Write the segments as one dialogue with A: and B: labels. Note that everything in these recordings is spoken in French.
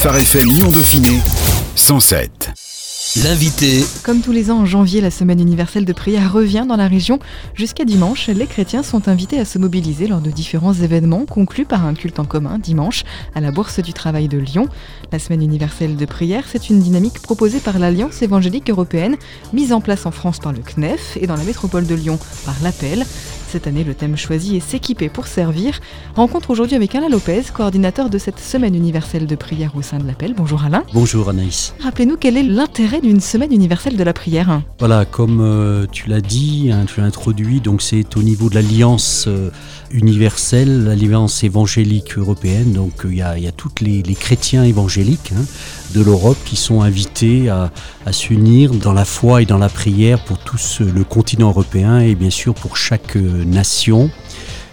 A: Phare FM Lyon Dauphiné 107. L'invité.
B: Comme tous les ans en janvier, la semaine universelle de prière revient dans la région. Jusqu'à dimanche, les chrétiens sont invités à se mobiliser lors de différents événements conclus par un culte en commun dimanche à la Bourse du Travail de Lyon. La semaine universelle de prière, c'est une dynamique proposée par l'Alliance évangélique européenne, mise en place en France par le CNEF et dans la métropole de Lyon par l'Appel. Cette année, le thème choisi est S'équiper pour servir. Rencontre aujourd'hui avec Alain Lopez, coordinateur de cette semaine universelle de prière au sein de l'Appel. Bonjour Alain.
C: Bonjour Anaïs.
B: Rappelez-nous quel est l'intérêt d'une semaine universelle de la prière.
C: Voilà, comme euh, tu l'as dit, hein, tu l'as introduit, donc c'est au niveau de l'Alliance euh, universelle, l'Alliance évangélique européenne. Donc euh, il y, a, tous les, chrétiens évangéliques hein, de l'Europe qui sont invités à, s'unir dans la foi et dans la prière pour tout le continent européen et bien sûr pour chaque nation.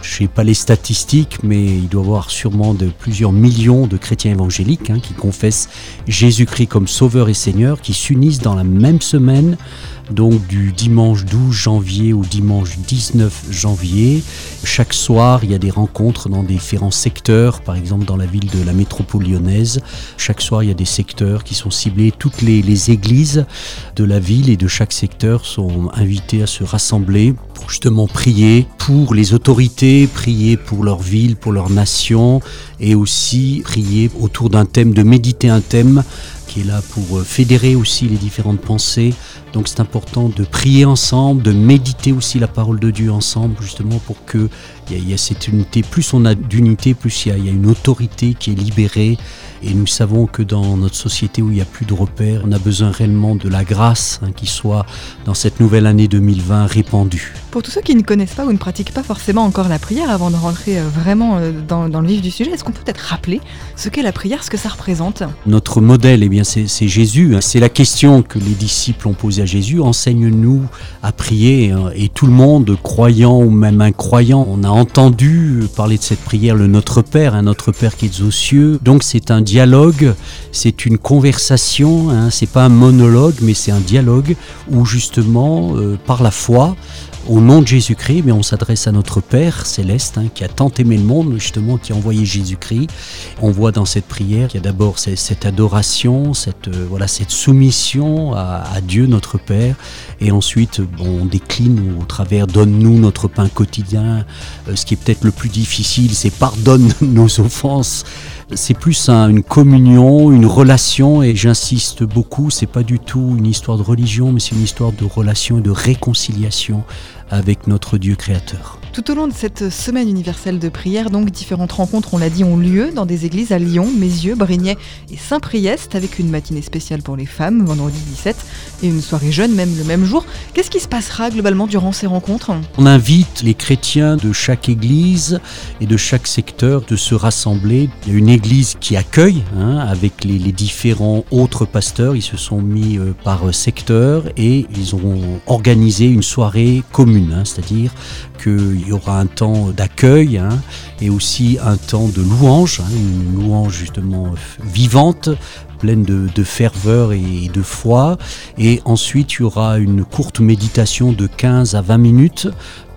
C: Je ne sais pas les statistiques, mais il doit y avoir sûrement de plusieurs millions de chrétiens évangéliques hein, qui confessent Jésus-Christ comme Sauveur et Seigneur, qui s'unissent dans la même semaine donc du dimanche 12 janvier au dimanche 19 janvier. Chaque soir, il y a des rencontres dans différents secteurs, par exemple dans la ville de la métropole lyonnaise. Chaque soir, il y a des secteurs qui sont ciblés. Toutes les, les églises de la ville et de chaque secteur sont invitées à se rassembler pour justement prier pour les autorités, prier pour leur ville, pour leur nation et aussi prier autour d'un thème, de méditer un thème qui est là pour euh, fédérer aussi les différentes pensées. Donc c'est important de prier ensemble, de méditer aussi la parole de Dieu ensemble, justement pour que il y, a cette unité. Plus on a d'unité, plus il y, a une autorité qui est libérée. Et nous savons que dans notre société où il n'y a plus de repères, on a besoin réellement de la grâce hein, qui soit dans cette nouvelle année 2020 répandue.
B: Pour tous ceux qui ne connaissent pas ou ne pratiquent pas forcément encore la prière, avant de rentrer euh, vraiment euh, dans, le vif du sujet, est-ce qu'on peut peut-être rappeler ce qu'est la prière, ce que ça représente?
C: Notre modèle, eh bien, c'est Jésus. Hein. C'est la question que les disciples ont posée à Jésus. Enseigne-nous à prier. Hein. Et tout le monde, croyant ou même incroyant, on a entendu parler de cette prière, le Notre Père, un Notre Père qui est aux cieux. Donc c'est un dialogue, c'est une conversation, hein, c'est pas un monologue, mais c'est un dialogue où justement, euh, par la foi, au nom de Jésus-Christ, mais on s'adresse à notre Père céleste hein, qui a tant aimé le monde, justement, qui a envoyé Jésus-Christ. On voit dans cette prière qu'il y a d'abord cette adoration, cette, euh, voilà, cette soumission à, Dieu, notre Père, et ensuite on décline au travers Donne-nous notre pain quotidien. Euh, ce qui est peut-être le plus difficile, c'est pardonne nos offenses. C'est plus une communion, une relation, et j'insiste beaucoup, c'est pas du tout une histoire de religion, mais c'est une histoire de relation et de réconciliation avec notre Dieu créateur.
B: Tout au long de cette semaine universelle de prière, donc différentes rencontres, on l'a dit, ont lieu dans des églises à Lyon, Mézieux, Brignais et Saint-Priest, avec une matinée spéciale pour les femmes, vendredi 17, et une soirée jeune même le même jour. Qu'est-ce qui se passera globalement durant ces rencontres?
C: On invite les chrétiens de chaque église et de chaque secteur de se rassembler. Il y a une église qui accueille, hein, avec les, différents autres pasteurs, ils se sont mis euh, par secteur et ils ont organisé une soirée commune, hein, c'est-à-dire qu'il y aura un temps d'accueil hein, et aussi un temps de louange, hein, une louange justement vivante, pleine de, ferveur et de foi. Et ensuite, il y aura une courte méditation de 15 à 20 minutes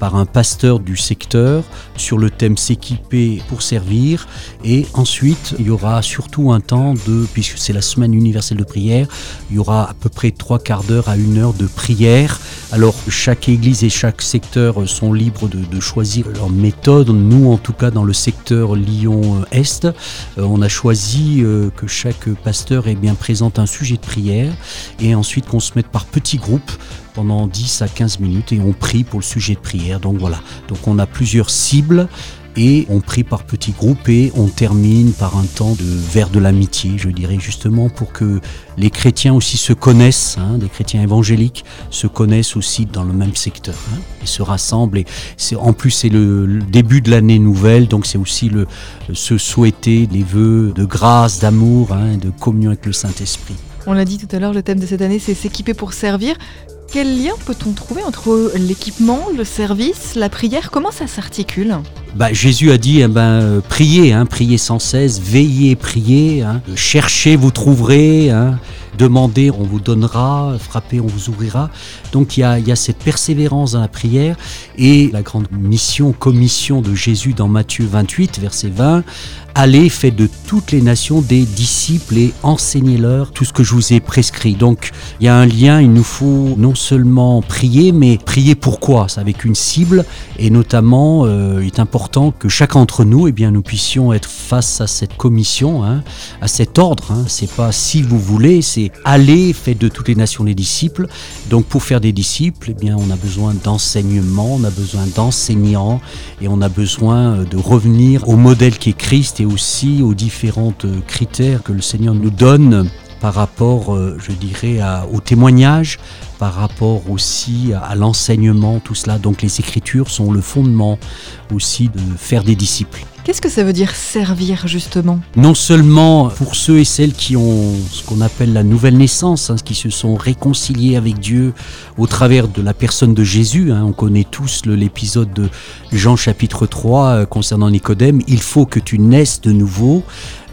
C: par un pasteur du secteur sur le thème s'équiper pour servir. Et ensuite, il y aura surtout un temps de, puisque c'est la semaine universelle de prière, il y aura à peu près trois quarts d'heure à une heure de prière. Alors, chaque église et chaque secteur sont libres de, choisir leur méthode. Nous, en tout cas, dans le secteur Lyon-Est, euh, on a choisi euh, que chaque pasteur ait bien présente un sujet de prière et ensuite qu'on se mette par petits groupes pendant 10 à 15 minutes et on prie pour le sujet de prière. Donc voilà, donc on a plusieurs cibles et on prie par petits groupes et on termine par un temps de vers de l'amitié, je dirais justement pour que les chrétiens aussi se connaissent, hein, des chrétiens évangéliques se connaissent aussi dans le même secteur hein, et se rassemblent. Et en plus c'est le, début de l'année nouvelle, donc c'est aussi le se souhaiter les vœux de grâce, d'amour, hein, de communion avec le Saint Esprit.
B: On l'a dit tout à l'heure, le thème de cette année c'est s'équiper pour servir. Quel lien peut-on trouver entre l'équipement, le service, la prière? Comment ça s'articule?
C: Bah, Jésus a dit eh ben, euh, priez, hein, priez sans cesse, veillez, priez, hein, cherchez, vous trouverez, hein, demandez, on vous donnera, frappez, on vous ouvrira. Donc il y a, y a, cette persévérance dans la prière et la grande mission, commission de Jésus dans Matthieu 28, verset 20 allez, faites de toutes les nations des disciples et enseignez-leur tout ce que je vous ai prescrit. Donc il y a un lien, il nous faut non seulement prier, mais prier pourquoi avec une cible et notamment euh, il est important que chacun d'entre nous, eh bien, nous puissions être face à cette commission, hein, à cet ordre. Hein. C'est pas si vous voulez, c'est allez, faites de toutes les nations des disciples. Donc pour faire des disciples, eh bien, on a besoin d'enseignement, on a besoin d'enseignants et on a besoin euh, de revenir au modèle qui est Christ et aussi aux différents euh, critères que le Seigneur nous donne par rapport, euh, je dirais, au témoignage, par rapport aussi à, l'enseignement, tout cela. Donc les Écritures sont le fondement aussi de faire des disciples.
B: Qu'est-ce que ça veut dire servir justement?
C: Non seulement pour ceux et celles qui ont ce qu'on appelle la nouvelle naissance, hein, qui se sont réconciliés avec Dieu au travers de la personne de Jésus, hein. on connaît tous l'épisode de Jean chapitre 3 euh, concernant Nicodème, il faut que tu naisses de nouveau.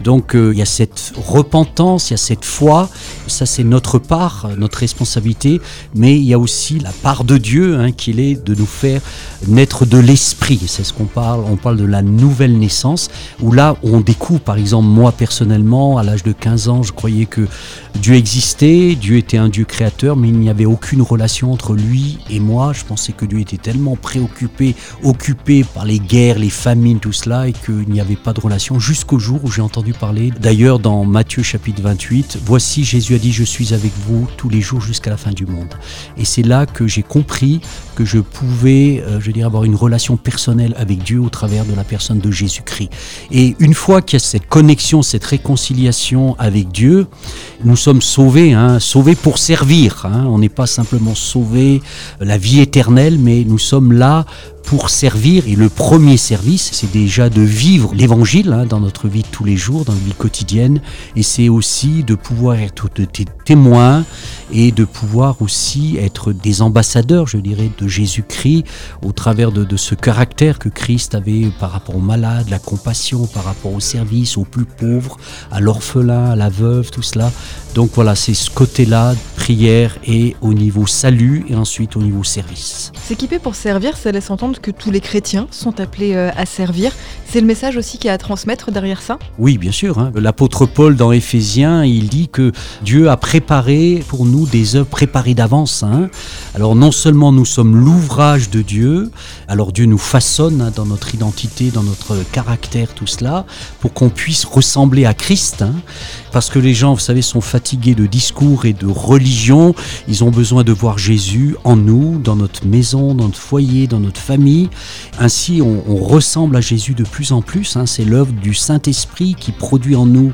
C: Donc euh, il y a cette repentance, il y a cette foi, ça c'est notre part, notre responsabilité, mais il y a aussi la part de Dieu hein, qu'il est de nous faire naître de l'esprit. C'est ce qu'on parle, on parle de la nouvelle naissance, où là on découvre, par exemple, moi personnellement, à l'âge de 15 ans, je croyais que Dieu existait, Dieu était un Dieu créateur, mais il n'y avait aucune relation entre lui et moi. Je pensais que Dieu était tellement préoccupé, occupé par les guerres, les famines, tout cela, et qu'il n'y avait pas de relation jusqu'au jour où j'ai entendu parler, d'ailleurs dans Matthieu chapitre 28, Voici Jésus a dit, je suis avec vous tous les jours jusqu'à la fin du monde. Et c'est là que j'ai compris que je pouvais, euh, je dirais, avoir une relation personnelle avec Dieu au travers de la personne de Jésus-Christ. Et une fois qu'il y a cette connexion, cette réconciliation avec Dieu, nous sommes sauvés, hein, sauvés pour servir. Hein. On n'est pas simplement sauvés la vie éternelle, mais nous sommes là pour servir. Et le premier service, c'est déjà de vivre l'évangile hein, dans notre vie de tous les jours, dans la vie quotidienne. Et c'est aussi de pouvoir être des témoins et de pouvoir aussi être des ambassadeurs, je dirais, de Jésus-Christ au travers de, de, ce caractère que Christ avait par rapport aux malades, la compassion, par rapport au service, aux plus pauvres, à l'orphelin, à la veuve, tout cela. Donc voilà, c'est ce côté-là, prière et au niveau salut et ensuite au niveau service.
B: S'équiper pour servir, ça laisse entendre que tous les chrétiens sont appelés euh, à servir. C'est le message aussi qu'il y a à transmettre derrière ça?
C: Oui, bien sûr. Hein. L'apôtre Paul dans Éphésiens, il dit que Dieu a préparé pour nous des œuvres préparées d'avance. Hein. Alors non seulement nous sommes l'ouvrage de Dieu, alors Dieu nous façonne hein, dans notre identité, dans notre caractère, tout cela, pour qu'on puisse ressembler à Christ. Parce que les gens, vous savez, sont fatigués de discours et de religion. Ils ont besoin de voir Jésus en nous, dans notre maison, dans notre foyer, dans notre famille. Ainsi, on, ressemble à Jésus de plus en plus. Hein. C'est l'œuvre du Saint-Esprit qui produit en nous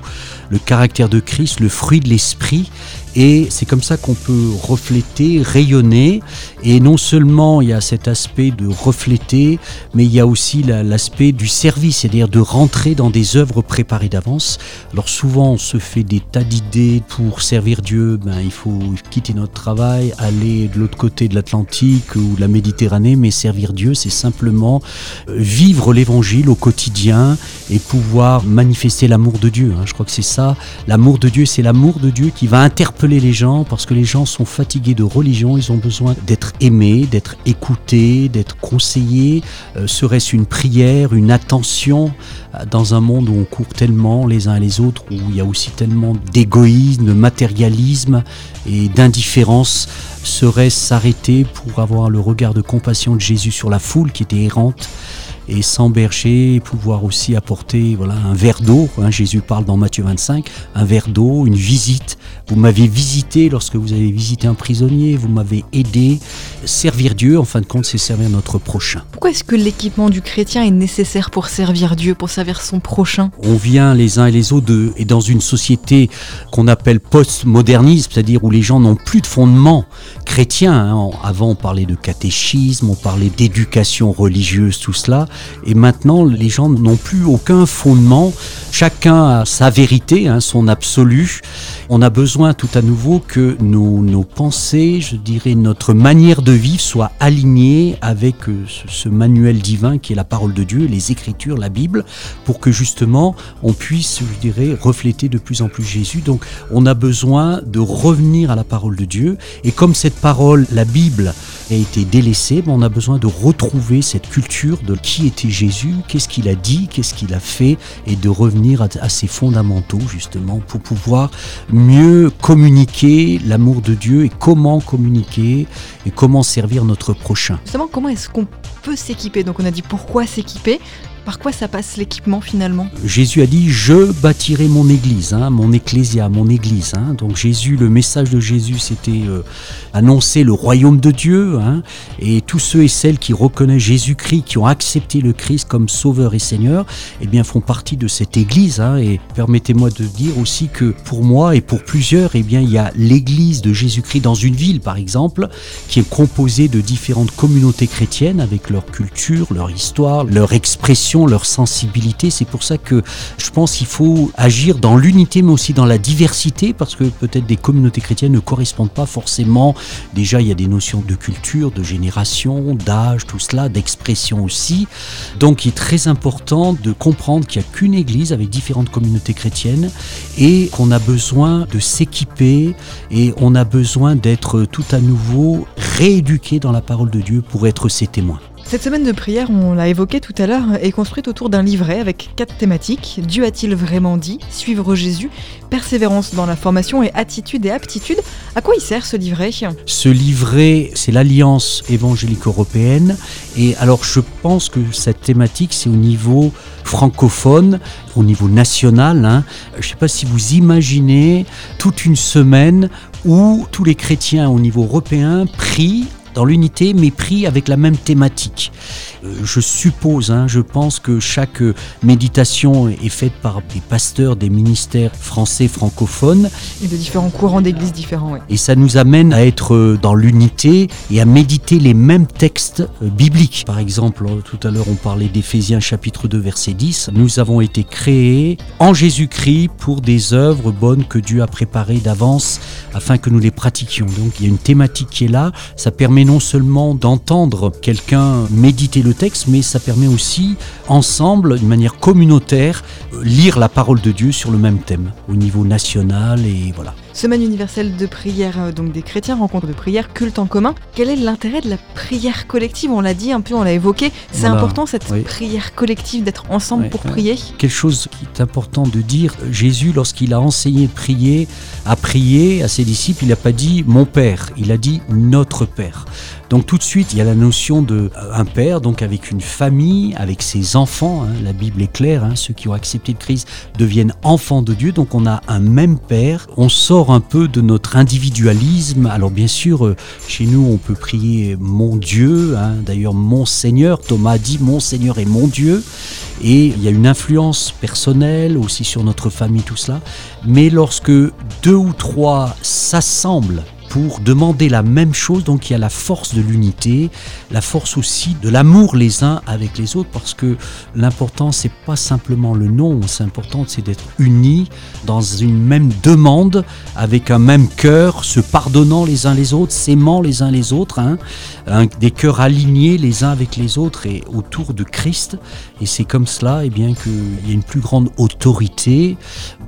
C: le caractère de Christ, le fruit de l'Esprit. Et c'est comme ça qu'on peut refléter, rayonner. Et non seulement il y a cet aspect de refléter, mais il y a aussi l'aspect du service, c'est-à-dire de rentrer dans des œuvres préparées d'avance. Alors souvent on se fait des tas d'idées pour servir Dieu. Ben, il faut quitter notre travail, aller de l'autre côté de l'Atlantique ou de la Méditerranée, mais servir Dieu, c'est simplement euh, vivre l'évangile au quotidien et pouvoir manifester l'amour de Dieu. Hein. Je crois que c'est ça. L'amour de Dieu, c'est l'amour de Dieu qui va interpeller les gens parce que les gens sont fatigués de religion, ils ont besoin d'être aimés, d'être écoutés, d'être conseillés. Euh, serait-ce une prière, une attention euh, dans un monde où on court tellement les uns et les autres, où il y a aussi tellement d'égoïsme, de matérialisme et d'indifférence Serait-ce s'arrêter pour avoir le regard de compassion de Jésus sur la foule qui était errante? Et sans berger, pouvoir aussi apporter voilà, un verre d'eau. Hein, Jésus parle dans Matthieu 25, un verre d'eau, une visite. Vous m'avez visité lorsque vous avez visité un prisonnier, vous m'avez aidé. Servir Dieu, en fin de compte, c'est servir notre prochain.
B: Pourquoi est-ce que l'équipement du chrétien est nécessaire pour servir Dieu, pour servir son prochain?
C: On vient les uns et les autres de, et dans une société qu'on appelle post-modernisme, c'est-à-dire où les gens n'ont plus de fondement chrétien. Hein. Avant, on parlait de catéchisme, on parlait d'éducation religieuse, tout cela. Et maintenant, les gens n'ont plus aucun fondement. Chacun a sa vérité, hein, son absolu. On a besoin tout à nouveau que nos, pensées, je dirais notre manière de vivre soit alignée avec euh, ce, manuel divin qui est la parole de Dieu, les Écritures, la Bible, pour que justement on puisse, je dirais, refléter de plus en plus Jésus. Donc on a besoin de revenir à la parole de Dieu. Et comme cette parole, la Bible, a été délaissée. Mais on a besoin de retrouver cette culture de qui était Jésus, qu'est-ce qu'il a dit, qu'est-ce qu'il a fait, et de revenir à, ses fondamentaux justement pour pouvoir mieux communiquer l'amour de Dieu et comment communiquer et comment servir notre prochain.
B: Justement, comment est-ce qu'on peut s'équiper? Donc on a dit pourquoi s'équiper, par quoi ça passe l'équipement finalement?
C: Jésus a dit Je bâtirai mon église, hein, mon ecclésia, mon église. Hein. Donc Jésus, le message de Jésus, c'était euh, annoncer le royaume de Dieu. Hein. et tous ceux et celles qui reconnaissent Jésus-Christ, qui ont accepté le Christ comme sauveur et Seigneur, eh bien font partie de cette église. et permettez-moi de dire aussi que pour moi et pour plusieurs, eh bien il y a l'église de Jésus-Christ dans une ville, par exemple, qui est composée de différentes communautés chrétiennes avec leur culture, leur histoire, leur expression leur sensibilité. C'est pour ça que je pense qu'il faut agir dans l'unité, mais aussi dans la diversité, parce que peut-être des communautés chrétiennes ne correspondent pas forcément. Déjà, il y a des notions de culture, de génération, d'âge, tout cela, d'expression aussi. Donc, il est très important de comprendre qu'il n'y a qu'une église avec différentes communautés chrétiennes et qu'on a besoin de s'équiper et on a besoin d'être tout à nouveau rééduqué dans la parole de Dieu pour être ses témoins.
B: Cette semaine de prière, on l'a évoqué tout à l'heure, est construite autour d'un livret avec quatre thématiques. Dieu a-t-il vraiment dit Suivre Jésus, persévérance dans la formation et attitude et aptitude? À quoi il sert ce livret?
C: Ce livret, c'est l'Alliance évangélique européenne. Et alors je pense que cette thématique, c'est au niveau francophone, au niveau national. Hein. Je ne sais pas si vous imaginez toute une semaine où tous les chrétiens au niveau européen prient dans l'unité, mais pris avec la même thématique. Euh, je suppose, hein, je pense que chaque méditation est faite par des pasteurs des ministères français francophones.
B: Et de différents courants d'église différents.
C: Et ça nous amène à être euh, dans l'unité et à méditer les mêmes textes euh, bibliques. Par exemple, tout à l'heure on parlait d'Éphésiens chapitre 2 verset 10. Nous avons été créés en Jésus-Christ pour des œuvres bonnes que Dieu a préparées d'avance afin que nous les pratiquions. Donc il y a une thématique qui est là. Ça permet non seulement d'entendre quelqu'un méditer le texte, mais ça permet aussi, ensemble, d'une manière communautaire, lire la parole de Dieu sur le même thème, au niveau national et voilà.
B: Semaine universelle de prière euh, donc des chrétiens, rencontre de prière, culte en commun. Quel est l'intérêt de la prière collective? On l'a dit un peu, on l'a évoqué. C'est important cette prière collective d'être ensemble pour prier?
C: Quelque chose qui est important de dire, Jésus lorsqu'il a enseigné prier, a prié à ses disciples, il n'a pas dit mon Père, il a dit notre Père. Donc tout de suite, il y a la notion de euh, un père, donc avec une famille, avec ses enfants. Hein. la Bible est claire, hein. ceux qui ont accepté le Christ deviennent enfants de Dieu. Donc on a un même père. On sort un peu de notre individualisme. Alors bien sûr, euh, chez nous, on peut prier mon Dieu. Hein. D'ailleurs, mon Seigneur. Thomas dit mon Seigneur est mon Dieu. Et il y a une influence personnelle aussi sur notre famille, tout cela. Mais lorsque deux ou trois s'assemblent pour demander la même chose. Donc il y a la force de l'unité, la force aussi de l'amour les uns avec les autres, parce que l'important c'est pas simplement le nom, c'est important c'est d'être unis dans une même demande, avec un même cœur, se pardonnant les uns les autres, s'aimant les uns les autres, hein, des cœurs alignés les uns avec les autres et autour de Christ. Et c'est comme cela, et eh bien qu'il y a une plus grande autorité.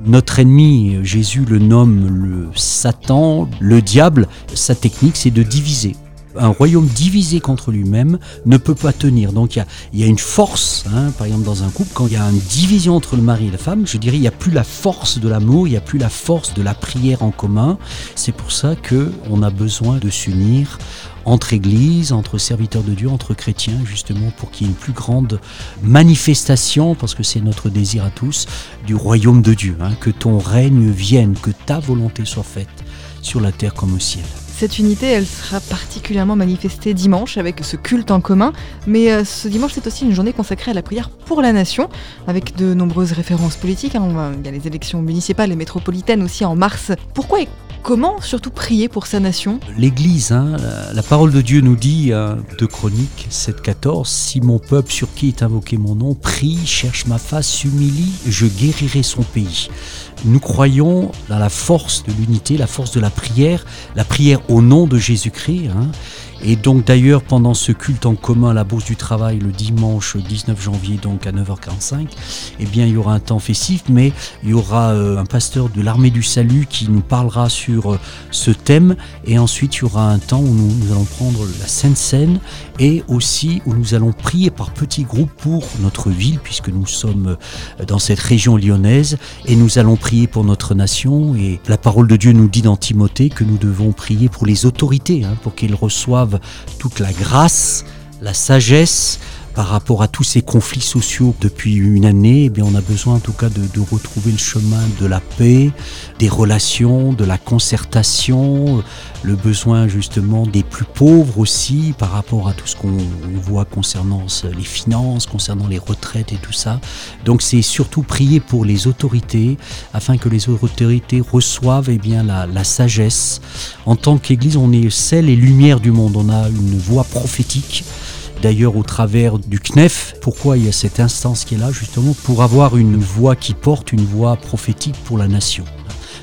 C: Notre ennemi, Jésus le nomme le Satan, le diable sa technique, c'est de diviser un royaume divisé contre lui-même ne peut pas tenir. Donc il y a, une force, hein, par exemple dans un couple, quand il y a une division entre le mari et la femme, je dirais il n'y a plus la force de l'amour, il n'y a plus la force de la prière en commun. C'est pour ça qu'on a besoin de s'unir entre églises, entre serviteurs de Dieu, entre chrétiens, justement pour qu'il y ait une plus grande manifestation, parce que c'est notre désir à tous, du royaume de Dieu. Hein. que ton règne vienne, que ta volonté soit faite sur la terre comme au ciel.
B: Cette unité, elle sera particulièrement manifestée dimanche avec ce culte en commun, mais euh, ce dimanche c'est aussi une journée consacrée à la prière pour la nation, avec de nombreuses références politiques. Hein. Il y a les élections municipales et métropolitaines aussi en mars. Pourquoi comment surtout prier pour sa nation
C: L'Église, hein, la, parole de Dieu nous dit, hein, de Chroniques 7.14, Si mon peuple sur qui est invoqué mon nom prie, cherche ma face, s'humilie, je guérirai son pays. Nous croyons dans la force de l'unité, la force de la prière, la prière au nom de Jésus-Christ. Hein. Et donc d'ailleurs pendant ce culte en commun à la Bourse du Travail le dimanche 19 janvier donc à 9h45, eh bien il y aura un temps festif, mais il y aura euh, un pasteur de l'armée du salut qui nous parlera sur euh, ce thème. Et ensuite il y aura un temps où nous, allons prendre la Sainte Seine et aussi où nous allons prier par petits groupes pour notre ville puisque nous sommes euh, dans cette région lyonnaise. Et nous allons prier pour notre nation. Et la parole de Dieu nous dit dans Timothée que nous devons prier pour les autorités hein, pour qu'ils reçoivent toute la grâce, la sagesse, par rapport à tous ces conflits sociaux depuis une année, eh bien on a besoin en tout cas de, de, retrouver le chemin de la paix, des relations, de la concertation, le besoin justement des plus pauvres aussi par rapport à tout ce qu'on voit concernant les finances, concernant les retraites et tout ça. Donc c'est surtout prier pour les autorités afin que les autorités reçoivent eh bien, la, la sagesse. En tant qu'Église, on est sel et lumière du monde, on a une voix prophétique d'ailleurs au travers du CNEF. Pourquoi il y a cette instance qui est là justement Pour avoir une voix qui porte, une voix prophétique pour la nation?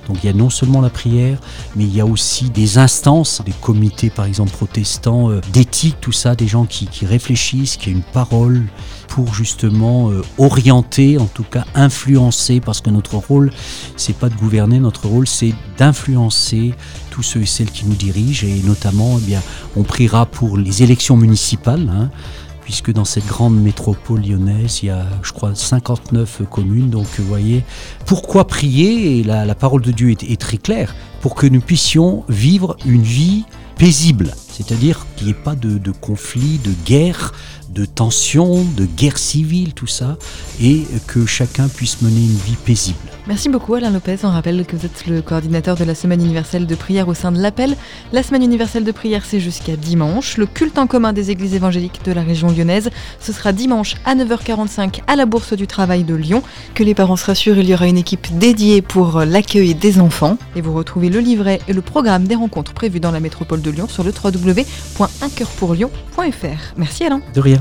C: Donc il y a non seulement la prière, mais il y a aussi des instances, des comités par exemple protestants, euh, d'éthique, tout ça, des gens qui, réfléchissent, qui ont une parole pour justement euh, orienter, en tout cas influencer, parce que notre rôle, c'est pas de gouverner, notre rôle, c'est d'influencer tous ceux et celles qui nous dirigent, et notamment, eh on priera pour les élections municipales. Hein, puisque dans cette grande métropole lyonnaise, il y a, je crois, 59 communes. Donc, vous voyez, pourquoi prier? Et la, parole de Dieu est, est, très claire. Pour que nous puissions vivre une vie paisible, c'est-à-dire qu'il n'y ait pas de, de conflit, de guerre, de tension, de guerre civile, tout ça, et que chacun puisse mener une vie paisible.
B: Merci beaucoup Alain Lopez. On rappelle que vous êtes le coordinateur de la Semaine universelle de prière au sein de l'Appel. La Semaine universelle de prière, c'est jusqu'à dimanche. Le culte en commun des églises évangéliques de la région lyonnaise, ce sera dimanche à 9h45 à la Bourse du Travail de Lyon. Que les parents se rassurent, il y aura une équipe dédiée pour l'accueil des enfants. Et vous retrouvez le livret et le programme des rencontres prévues dans la métropole de Lyon sur le www.uncoeurpourlyon.fr. Merci Alain.
C: De rien.